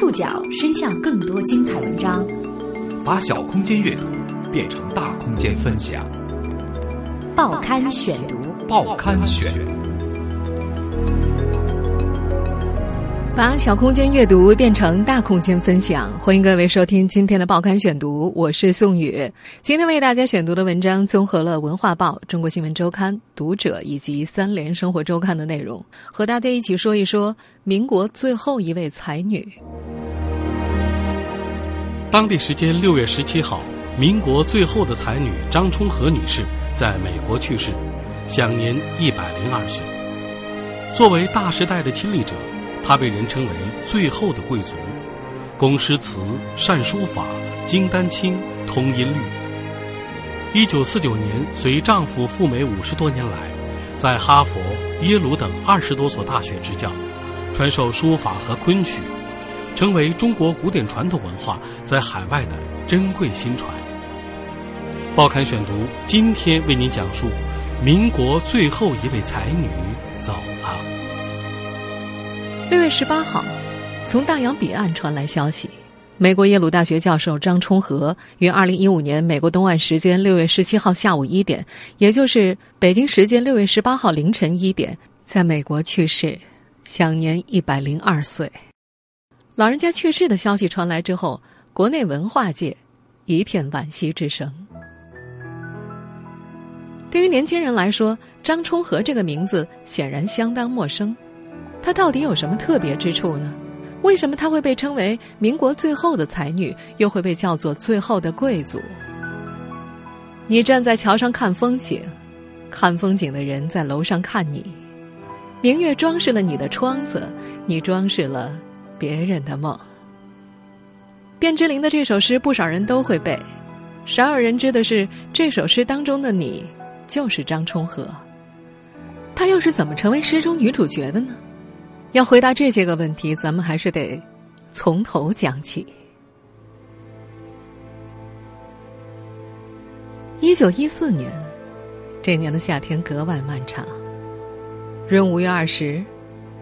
触角伸向更多精彩文章，把小空间阅读变成大空间分享。报刊选读，报刊选，把小空间阅读变成大空间分享。欢迎各位收听今天的报刊选读，我是宋宇。今天为大家选读的文章综合了《文化报》、《中国新闻周刊》、《读者》以及《三联生活周刊》的内容，和大家一起说一说民国最后一位才女。当地时间六月十七号，民国最后的才女张充和女士在美国去世，享年一百零二岁。作为大时代的亲历者，她被人称为“最后的贵族”，工诗词，善书法，精丹青，通音律。一九四九年，随丈夫赴美五十多年来，在哈佛、耶鲁等二十多所大学执教，传授书法和昆曲。成为中国古典传统文化在海外的珍贵新传。报刊选读今天为您讲述民国最后一位才女走了。六月十八号，从大洋彼岸传来消息，美国耶鲁大学教授张充和于二零一五年美国东岸时间六月十七号下午一点，也就是北京时间六月十八号凌晨一点，在美国去世，享年一百零二岁。老人家去世的消息传来之后，国内文化界一片惋惜之声。对于年轻人来说，张充和这个名字显然相当陌生。她到底有什么特别之处呢？为什么她会被称为民国最后的才女，又会被叫做最后的贵族？你站在桥上看风景，看风景的人在楼上看你。明月装饰了你的窗子，你装饰了。别人的梦，卞之琳的这首诗不少人都会背，少有人知的是，这首诗当中的你就是张充和。她又是怎么成为诗中女主角的呢？要回答这些个问题，咱们还是得从头讲起。一九一四年，这年的夏天格外漫长。闰五月二十。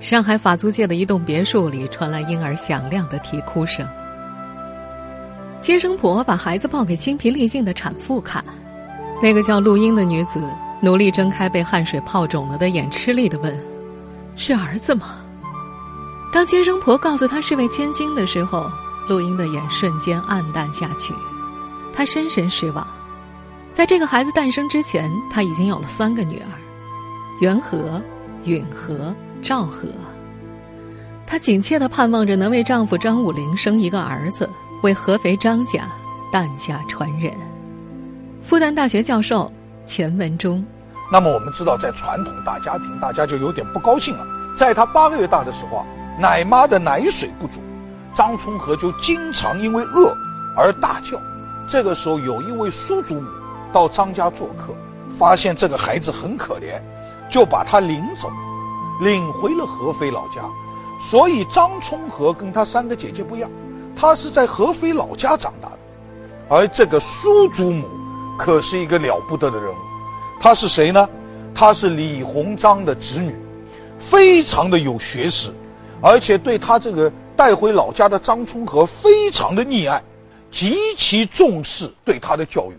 上海法租界的一栋别墅里传来婴儿响亮的啼哭声。接生婆把孩子抱给精疲力尽的产妇看，那个叫陆英的女子努力睁开被汗水泡肿了的眼，吃力的问：“是儿子吗？”当接生婆告诉她是位千金的时候，陆英的眼瞬间暗淡下去。她深深失望，在这个孩子诞生之前，她已经有了三个女儿：元和、允和。赵和，她紧切的盼望着能为丈夫张武龄生一个儿子，为合肥张家诞下传人。复旦大学教授钱文忠，那么我们知道，在传统大家庭，大家就有点不高兴了。在他八个月大的时候啊，奶妈的奶水不足，张充和就经常因为饿而大叫。这个时候，有一位叔祖母到张家做客，发现这个孩子很可怜，就把他领走。领回了合肥老家，所以张充和跟他三个姐姐不一样，他是在合肥老家长大的，而这个叔祖母可是一个了不得的人物，她是谁呢？她是李鸿章的侄女，非常的有学识，而且对他这个带回老家的张充和非常的溺爱，极其重视对他的教育。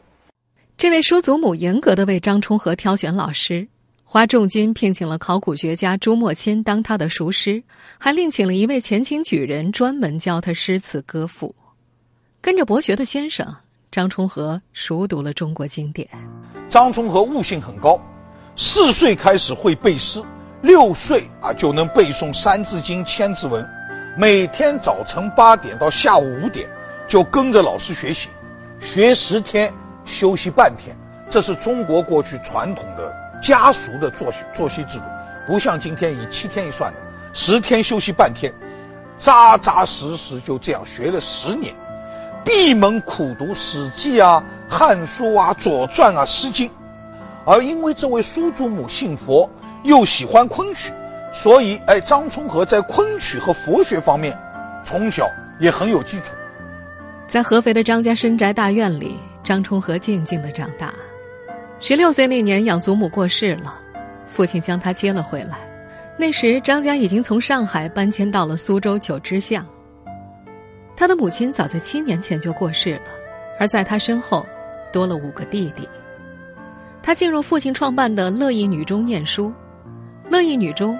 这位叔祖母严格的为张充和挑选老师。花重金聘请了考古学家朱墨钦当他的塾师，还另请了一位前清举人专门教他诗词歌赋。跟着博学的先生张充和熟读了中国经典。张充和悟性很高，四岁开始会背诗，六岁啊就能背诵《三字经》《千字文》，每天早晨八点到下午五点就跟着老师学习，学十天休息半天，这是中国过去传统的。家塾的作息作息制度，不像今天以七天一算的，十天休息半天，扎扎实实就这样学了十年，闭门苦读《史记》啊、《汉书》啊、《左传》啊、《诗经》，而因为这位叔祖母信佛，又喜欢昆曲，所以哎，张充和在昆曲和佛学方面，从小也很有基础。在合肥的张家深宅大院里，张充和静静的长大。十六岁那年，养祖母过世了，父亲将他接了回来。那时，张家已经从上海搬迁到了苏州九芝巷。他的母亲早在七年前就过世了，而在他身后多了五个弟弟。他进入父亲创办的乐意女中念书，乐意女中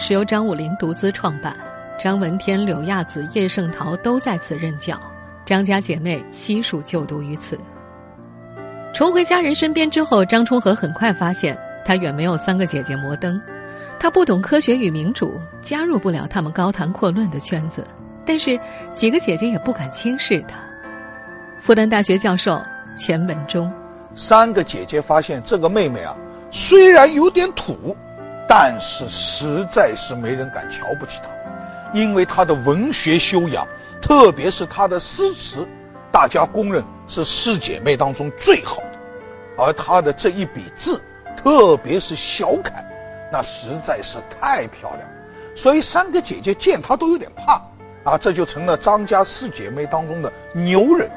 是由张武龄独资创办，张闻天、柳亚子、叶圣陶都在此任教，张家姐妹悉数就读于此。重回家人身边之后，张充和很快发现他远没有三个姐姐摩登，他不懂科学与民主，加入不了他们高谈阔论的圈子。但是几个姐姐也不敢轻视他。复旦大学教授钱文忠。三个姐姐发现这个妹妹啊，虽然有点土，但是实在是没人敢瞧不起她，因为她的文学修养，特别是她的诗词，大家公认是四姐妹当中最好的。而她的这一笔字，特别是小楷，那实在是太漂亮，所以三个姐姐见她都有点怕，啊，这就成了张家四姐妹当中的牛人。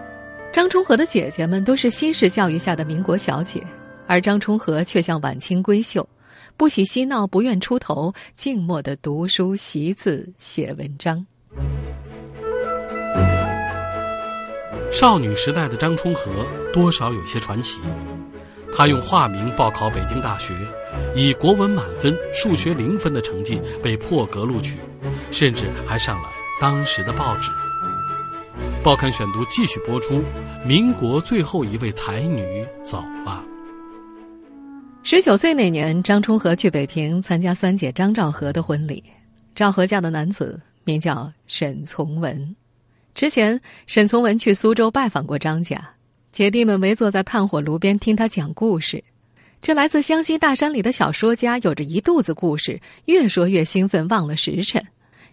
张充和的姐姐们都是西式教育下的民国小姐，而张充和却像晚清闺秀，不喜嬉闹，不愿出头，静默的读书习字写文章。少女时代的张充和多少有些传奇，她用化名报考北京大学，以国文满分、数学零分的成绩被破格录取，甚至还上了当时的报纸。报刊选读继续播出。民国最后一位才女走了。十九岁那年，张充和去北平参加三姐张兆和的婚礼。赵和家的男子名叫沈从文。之前，沈从文去苏州拜访过张家，姐弟们围坐在炭火炉边听他讲故事。这来自湘西大山里的小说家有着一肚子故事，越说越兴奋，忘了时辰。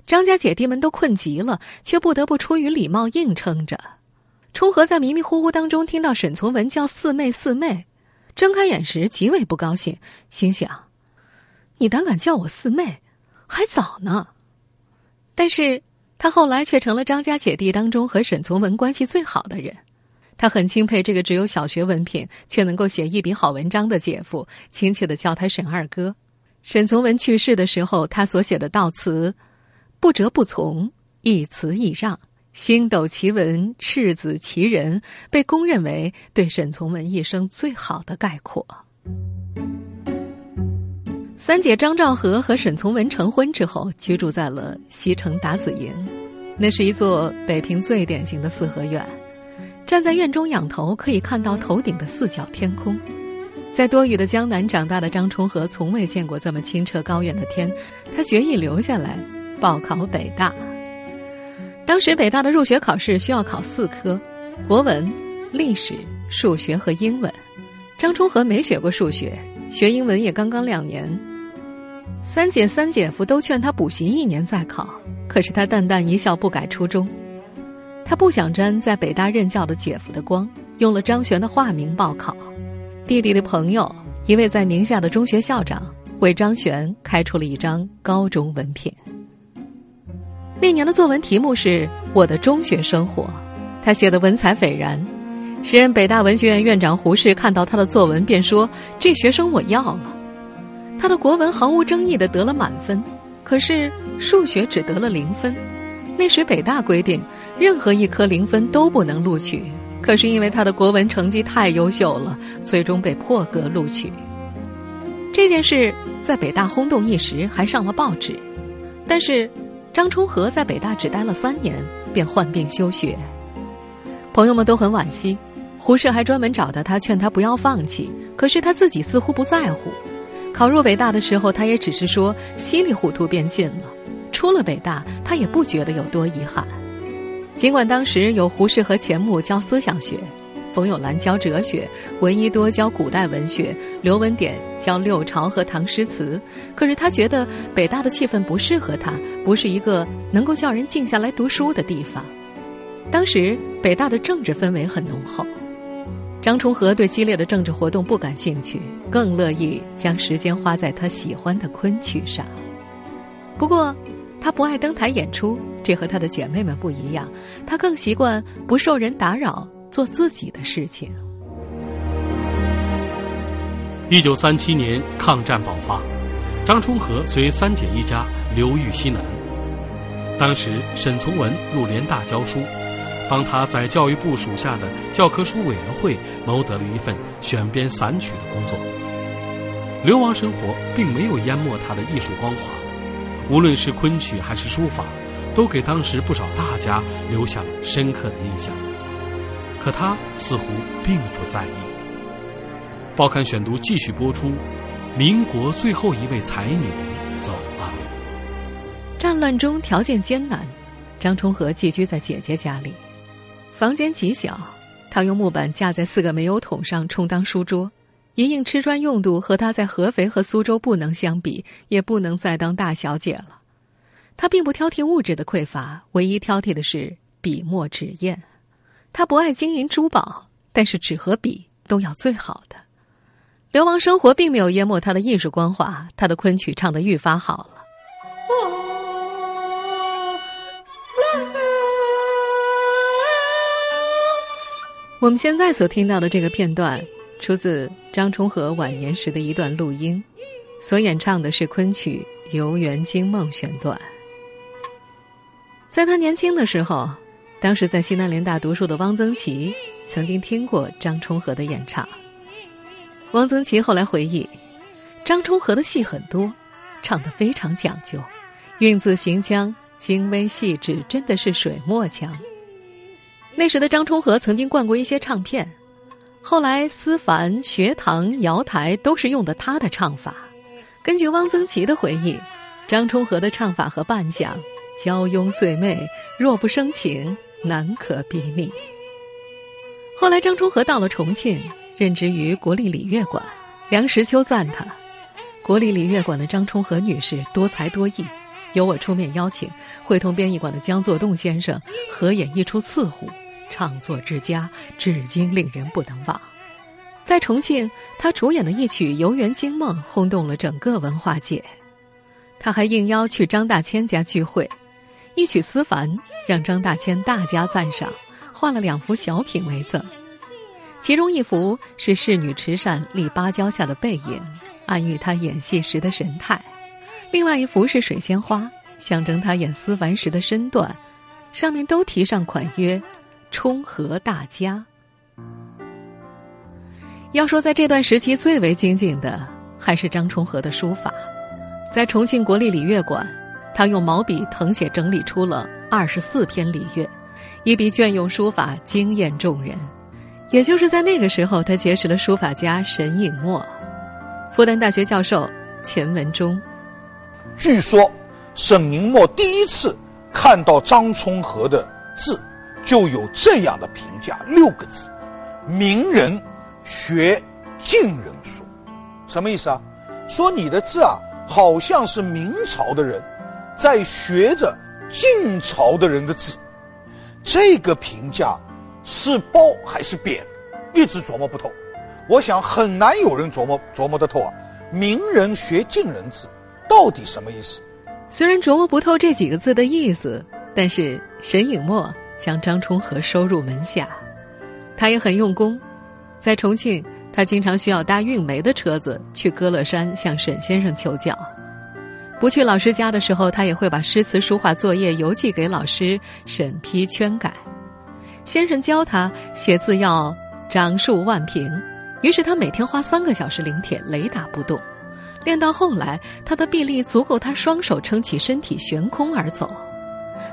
张家姐弟们都困极了，却不得不出于礼貌硬撑着。冲和在迷迷糊糊当中听到沈从文叫四妹四妹，睁开眼时极为不高兴，心想：“你胆敢叫我四妹，还早呢。”但是他后来却成了张家姐弟当中和沈从文关系最好的人。他很钦佩这个只有小学文凭却能够写一笔好文章的姐夫，亲切的叫他沈二哥。沈从文去世的时候，他所写的悼词。不折不从，一词一让，星斗奇文，赤子奇人，被公认为对沈从文一生最好的概括。三姐张兆和和沈从文成婚之后，居住在了西城达子营，那是一座北平最典型的四合院。站在院中仰头，可以看到头顶的四角天空。在多雨的江南长大的张充和，从未见过这么清澈高远的天，他决意留下来。报考北大。当时北大的入学考试需要考四科：国文、历史、数学和英文。张充和没学过数学，学英文也刚刚两年。三姐三姐夫都劝他补习一年再考，可是他淡淡一笑，不改初衷。他不想沾在北大任教的姐夫的光，用了张璇的化名报考。弟弟的朋友，一位在宁夏的中学校长，为张璇开出了一张高中文凭。那年的作文题目是我的中学生活，他写的文采斐然。时任北大文学院院长胡适看到他的作文，便说：“这学生我要了。”他的国文毫无争议的得了满分，可是数学只得了零分。那时北大规定，任何一科零分都不能录取，可是因为他的国文成绩太优秀了，最终被破格录取。这件事在北大轰动一时，还上了报纸，但是。张充和在北大只待了三年，便患病休学。朋友们都很惋惜，胡适还专门找到他，劝他不要放弃。可是他自己似乎不在乎。考入北大的时候，他也只是说稀里糊涂便进了。出了北大，他也不觉得有多遗憾。尽管当时有胡适和钱穆教思想学。冯友兰教哲学，闻一多教古代文学，刘文典教六朝和唐诗词。可是他觉得北大的气氛不适合他，不是一个能够叫人静下来读书的地方。当时北大的政治氛围很浓厚，张充和对激烈的政治活动不感兴趣，更乐意将时间花在他喜欢的昆曲上。不过，他不爱登台演出，这和他的姐妹们不一样。他更习惯不受人打扰。做自己的事情。一九三七年抗战爆发，张充和随三姐一家流寓西南。当时沈从文入联大教书，帮他在教育部属下的教科书委员会谋得了一份选编散曲的工作。流亡生活并没有淹没他的艺术光华，无论是昆曲还是书法，都给当时不少大家留下了深刻的印象。可他似乎并不在意。报刊选读继续播出，民国最后一位才女走了。战乱中条件艰难，张充和寄居在姐姐家里，房间极小，他用木板架在四个煤油桶上充当书桌，一应吃穿用度和他在合肥和苏州不能相比，也不能再当大小姐了。他并不挑剔物质的匮乏，唯一挑剔的是笔墨纸砚。他不爱金银珠宝，但是纸和笔都要最好的。流亡生活并没有淹没他的艺术光华，他的昆曲唱得愈发好了。我们现在所听到的这个片段，出自张充和晚年时的一段录音，所演唱的是昆曲《游园惊梦》选段。在他年轻的时候，当时在西南联大读书的汪曾祺曾经听过张充和的演唱。汪曾祺后来回忆，张充和的戏很多，唱得非常讲究，韵字行腔精微细致，真的是水墨腔。那时的张充和曾经灌过一些唱片，后来思凡、学堂、瑶台都是用的他的唱法。根据汪曾祺的回忆，张充和的唱法和扮相娇慵醉媚，若不生情，难可比拟。后来张充和到了重庆，任职于国立礼乐馆，梁实秋赞他：“国立礼乐馆的张充和女士多才多艺，由我出面邀请，会同编译馆的江作栋先生合演一出刺虎。”唱作之佳，至今令人不能忘。在重庆，他主演的一曲《游园惊梦》轰动了整个文化界。他还应邀去张大千家聚会，一曲《思凡》让张大千大加赞赏，画了两幅小品为赠。其中一幅是侍女池扇立芭蕉下的背影，暗喻他演戏时的神态；另外一幅是水仙花，象征他演思凡时的身段，上面都题上款曰。冲和大家。要说在这段时期最为精进的，还是张充和的书法。在重庆国立礼乐馆，他用毛笔誊写整理出了二十四篇礼乐，一笔隽永书法惊艳众人。也就是在那个时候，他结识了书法家沈尹默。复旦大学教授钱文忠，据说沈尹默第一次看到张充和的字。就有这样的评价六个字：“明人学近人书。”什么意思啊？说你的字啊，好像是明朝的人在学着晋朝的人的字。这个评价是褒还是贬，一直琢磨不透。我想很难有人琢磨琢磨得透啊。明人学晋人字，到底什么意思？虽然琢磨不透这几个字的意思，但是沈尹默。将张充和收入门下，他也很用功。在重庆，他经常需要搭运煤的车子去歌乐山向沈先生求教。不去老师家的时候，他也会把诗词书画作业邮寄给老师审批圈改。先生教他写字要掌数万平，于是他每天花三个小时临帖，雷打不动。练到后来，他的臂力足够他双手撑起身体悬空而走。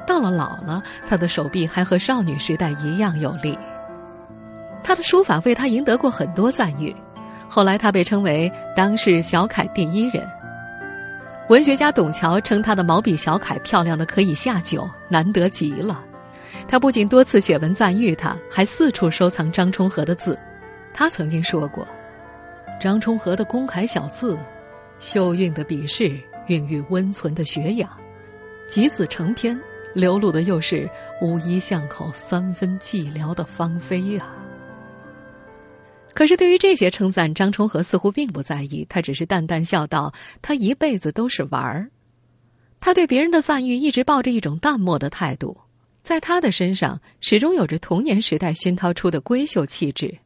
到了老了，他的手臂还和少女时代一样有力。他的书法为他赢得过很多赞誉，后来他被称为当世小楷第一人。文学家董桥称他的毛笔小楷漂亮的可以下酒，难得极了。他不仅多次写文赞誉他，还四处收藏张充和的字。他曾经说过：“张充和的工楷小字，秀韵的笔势，孕育温存的学养，集子成篇。”流露的又是无一巷口三分寂寥的芳菲呀。可是对于这些称赞，张充和似乎并不在意，他只是淡淡笑道：“他一辈子都是玩儿。”他对别人的赞誉一直抱着一种淡漠的态度，在他的身上始终有着童年时代熏陶出的闺秀气质，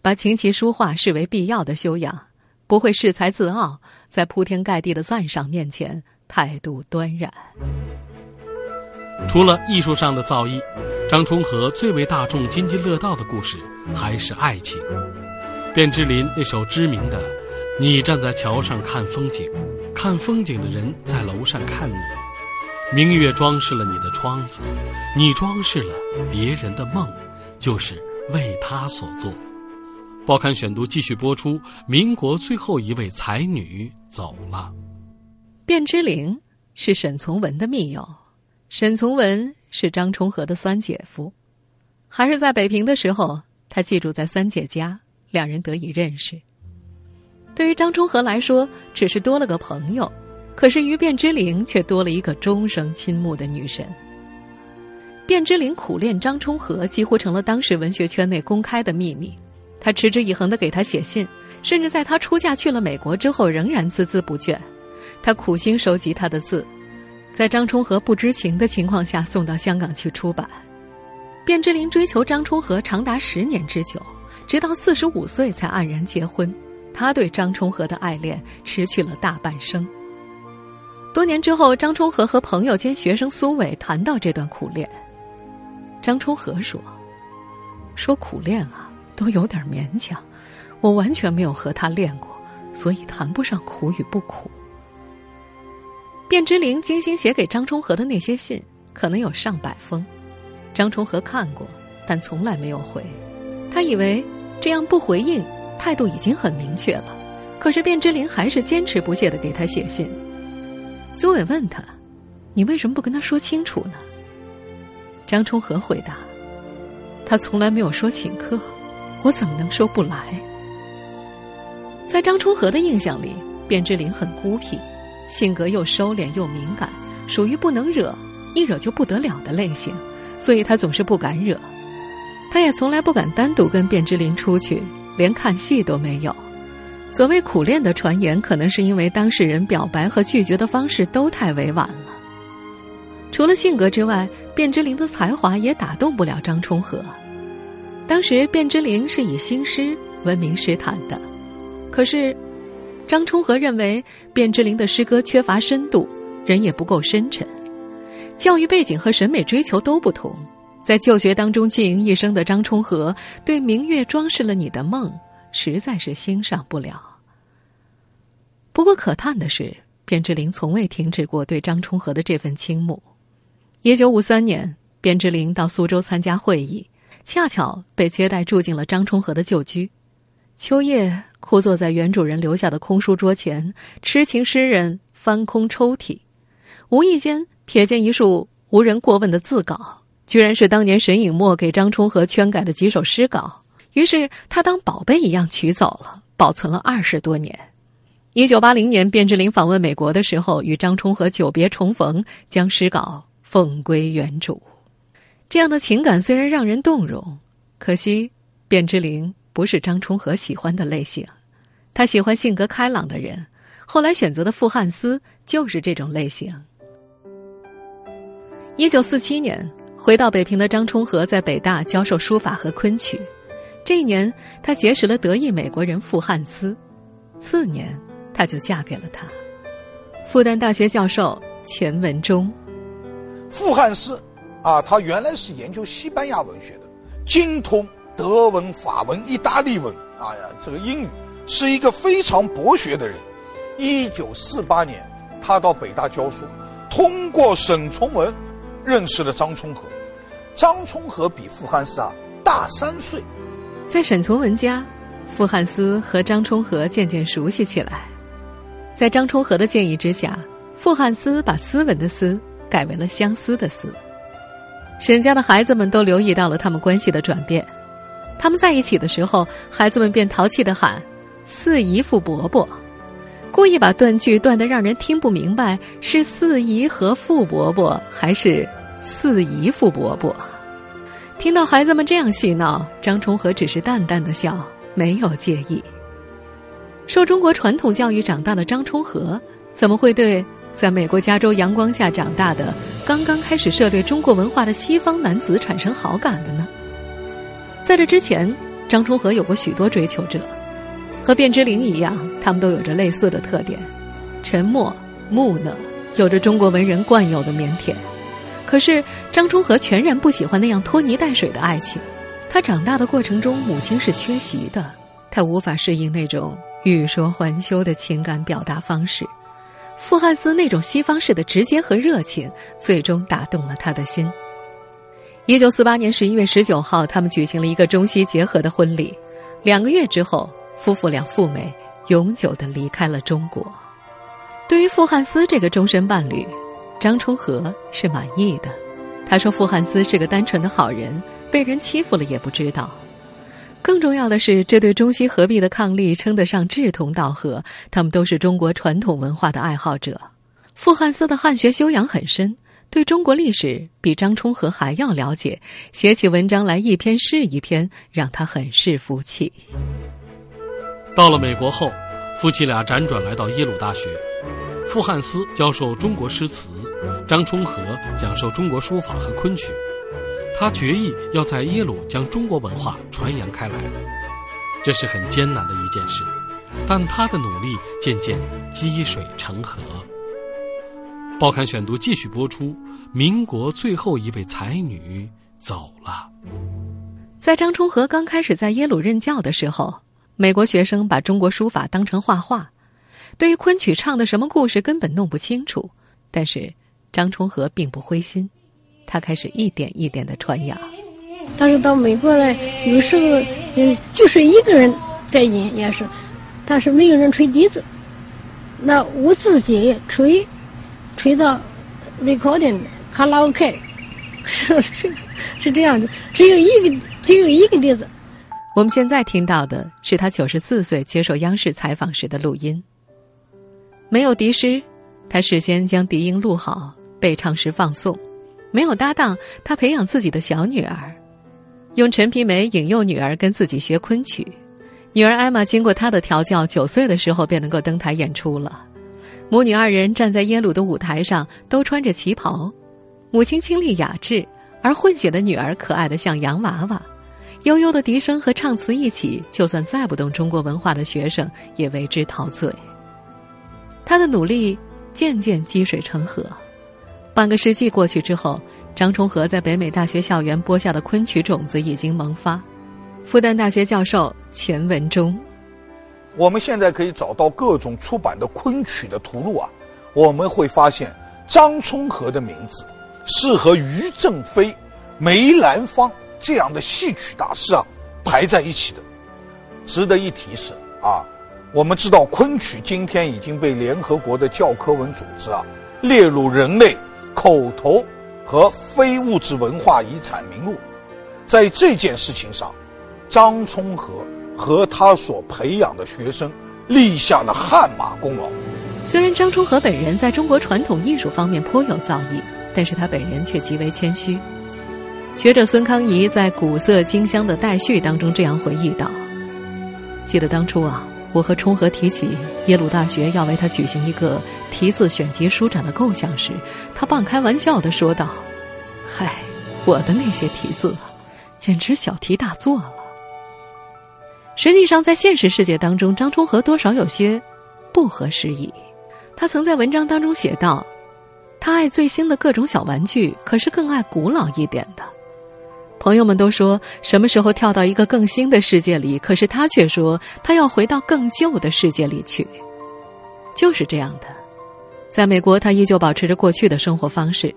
把琴棋书画视为必要的修养，不会恃才自傲，在铺天盖地的赞赏面前态度端然。除了艺术上的造诣，张充和最为大众津津乐道的故事还是爱情。卞之琳那首知名的“你站在桥上看风景，看风景的人在楼上看你”，明月装饰了你的窗子，你装饰了别人的梦，就是为他所做。报刊选读继续播出。民国最后一位才女走了。卞之琳是沈从文的密友，沈从文是张充和的三姐夫。还是在北平的时候，他寄住在三姐家，两人得以认识。对于张充和来说，只是多了个朋友；可是于卞之琳却多了一个终生倾慕的女神。卞之琳苦恋张充和，几乎成了当时文学圈内公开的秘密。他持之以恒的给他写信，甚至在他出嫁去了美国之后，仍然孜孜不倦。他苦心收集他的字，在张充和不知情的情况下送到香港去出版。卞之琳追求张充和长达十年之久，直到四十五岁才黯然结婚。他对张充和的爱恋持续了大半生。多年之后，张充和和朋友兼学生苏伟谈到这段苦恋，张充和说：“说苦恋啊。”都有点勉强，我完全没有和他练过，所以谈不上苦与不苦。卞之琳精心写给张充和的那些信，可能有上百封，张充和看过，但从来没有回。他以为这样不回应，态度已经很明确了。可是卞之琳还是坚持不懈的给他写信。苏伟问他：“你为什么不跟他说清楚呢？”张充和回答：“他从来没有说请客。”我怎么能说不来？在张充和的印象里，卞之琳很孤僻，性格又收敛又敏感，属于不能惹，一惹就不得了的类型，所以他总是不敢惹。他也从来不敢单独跟卞之琳出去，连看戏都没有。所谓苦恋的传言，可能是因为当事人表白和拒绝的方式都太委婉了。除了性格之外，卞之琳的才华也打动不了张充和。当时卞之琳是以新诗闻名诗坛的，可是张充和认为卞之琳的诗歌缺乏深度，人也不够深沉，教育背景和审美追求都不同，在旧学当中经营一生的张充和对“明月装饰了你的梦”实在是欣赏不了。不过可叹的是，卞之琳从未停止过对张充和的这份倾慕。一九五三年，卞之琳到苏州参加会议。恰巧被接待住进了张充和的旧居，秋叶枯坐在原主人留下的空书桌前，痴情诗人翻空抽屉，无意间瞥见一束无人过问的字稿，居然是当年沈尹默给张充和圈改的几首诗稿。于是他当宝贝一样取走了，保存了二十多年。一九八零年，卞之琳访问美国的时候，与张充和久别重逢，将诗稿奉归原主。这样的情感虽然让人动容，可惜卞之琳不是张充和喜欢的类型。他喜欢性格开朗的人，后来选择的傅汉思就是这种类型。一九四七年回到北平的张充和在北大教授书法和昆曲，这一年他结识了得意美国人傅汉思，次年他就嫁给了他。复旦大学教授钱文忠，傅汉思。啊，他原来是研究西班牙文学的，精通德文、法文、意大利文，啊呀，这个英语是一个非常博学的人。一九四八年，他到北大教书，通过沈从文认识了张充和。张充和比傅汉思啊大三岁，在沈从文家，傅汉思和张充和渐渐熟悉起来。在张充和的建议之下，傅汉思把斯文的“斯”改为了相思的“思”。沈家的孩子们都留意到了他们关系的转变，他们在一起的时候，孩子们便淘气的喊“四姨父伯伯”，故意把断句断的让人听不明白是四姨和傅伯伯还是四姨父伯伯。听到孩子们这样戏闹，张充和只是淡淡的笑，没有介意。受中国传统教育长大的张充和，怎么会对？在美国加州阳光下长大的、刚刚开始涉猎中国文化的西方男子产生好感的呢？在这之前，张充和有过许多追求者，和卞之琳一样，他们都有着类似的特点：沉默、木讷，有着中国文人惯有的腼腆。可是张充和全然不喜欢那样拖泥带水的爱情。他长大的过程中，母亲是缺席的，他无法适应那种欲说还休的情感表达方式。傅汉斯那种西方式的直接和热情，最终打动了他的心。一九四八年十一月十九号，他们举行了一个中西结合的婚礼。两个月之后，夫妇俩赴美，永久的离开了中国。对于傅汉斯这个终身伴侣，张充和是满意的。他说：“傅汉斯是个单纯的好人。”被人欺负了也不知道，更重要的是，这对中西合璧的伉俪称得上志同道合。他们都是中国传统文化的爱好者。傅汉思的汉学修养很深，对中国历史比张充和还要了解，写起文章来一篇是一篇，让他很是服气。到了美国后，夫妻俩辗转来到耶鲁大学，傅汉思教授中国诗词，张充和讲授中国书法和昆曲。他决意要在耶鲁将中国文化传扬开来，这是很艰难的一件事，但他的努力渐渐积水成河。报刊选读继续播出：民国最后一位才女走了。在张充和刚开始在耶鲁任教的时候，美国学生把中国书法当成画画，对于昆曲唱的什么故事根本弄不清楚。但是张充和并不灰心。他开始一点一点的传扬。但是到美国来，有时候嗯，就是一个人在演也是，但是没有人吹笛子。那我自己吹，吹到 recording 卡拉 OK，是是是这样的，只有一个只有一个笛子。我们现在听到的是他九十四岁接受央视采访时的录音。没有笛师，他事先将笛音录好，备唱时放送。没有搭档，他培养自己的小女儿，用陈皮梅引诱女儿跟自己学昆曲。女儿艾玛经过他的调教，九岁的时候便能够登台演出了。母女二人站在耶鲁的舞台上，都穿着旗袍。母亲清丽雅致，而混血的女儿可爱的像洋娃娃。悠悠的笛声和唱词一起，就算再不懂中国文化的学生也为之陶醉。他的努力渐渐积水成河。半个世纪过去之后，张充和在北美大学校园播下的昆曲种子已经萌发。复旦大学教授钱文忠，我们现在可以找到各种出版的昆曲的图录啊，我们会发现张充和的名字是和于正飞、梅兰芳这样的戏曲大师啊排在一起的。值得一提是啊，我们知道昆曲今天已经被联合国的教科文组织啊列入人类。口头和非物质文化遗产名录，在这件事情上，张充和和他所培养的学生立下了汗马功劳。虽然张充和本人在中国传统艺术方面颇有造诣，但是他本人却极为谦虚。学者孙康仪在《古色今香》的待续当中这样回忆道：“记得当初啊。”我和冲和提起耶鲁大学要为他举行一个题字选集书展的构想时，他半开玩笑的说道：“嗨，我的那些题字，简直小题大做了。”实际上，在现实世界当中，张冲和多少有些不合时宜。他曾在文章当中写道：“他爱最新的各种小玩具，可是更爱古老一点的。”朋友们都说什么时候跳到一个更新的世界里，可是他却说他要回到更旧的世界里去。就是这样的，在美国，他依旧保持着过去的生活方式：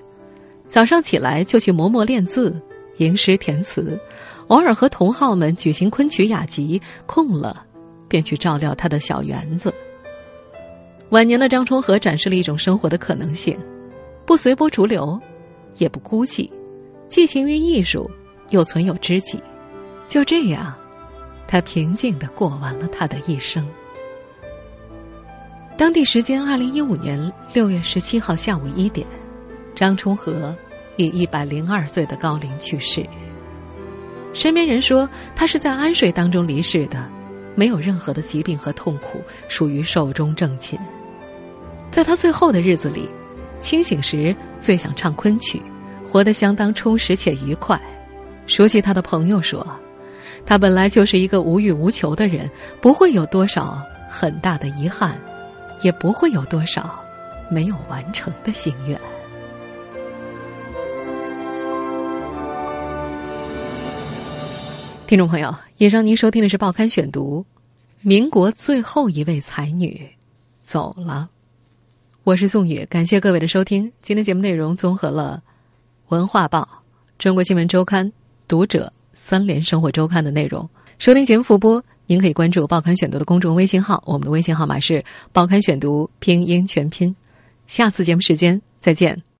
早上起来就去磨墨练字、吟诗填词，偶尔和同好们举行昆曲雅集，空了便去照料他的小园子。晚年的张充和展示了一种生活的可能性：不随波逐流，也不孤寂，寄情于艺术。又存有知己，就这样，他平静的过完了他的一生。当地时间二零一五年六月十七号下午一点，张充和以一百零二岁的高龄去世。身边人说他是在安睡当中离世的，没有任何的疾病和痛苦，属于寿终正寝。在他最后的日子里，清醒时最想唱昆曲，活得相当充实且愉快。熟悉他的朋友说他本来就是一个无欲无求的人不会有多少很大的遗憾也不会有多少没有完成的心愿。听众朋友以上您收听的是报刊选读民国最后一位才女走了。我是宋宇感谢各位的收听今天节目内容综合了文化报中国新闻周刊读者》三联生活周刊的内容。收听节目复播，您可以关注《报刊选读》的公众微信号，我们的微信号码是《报刊选读》拼音全拼。下次节目时间再见。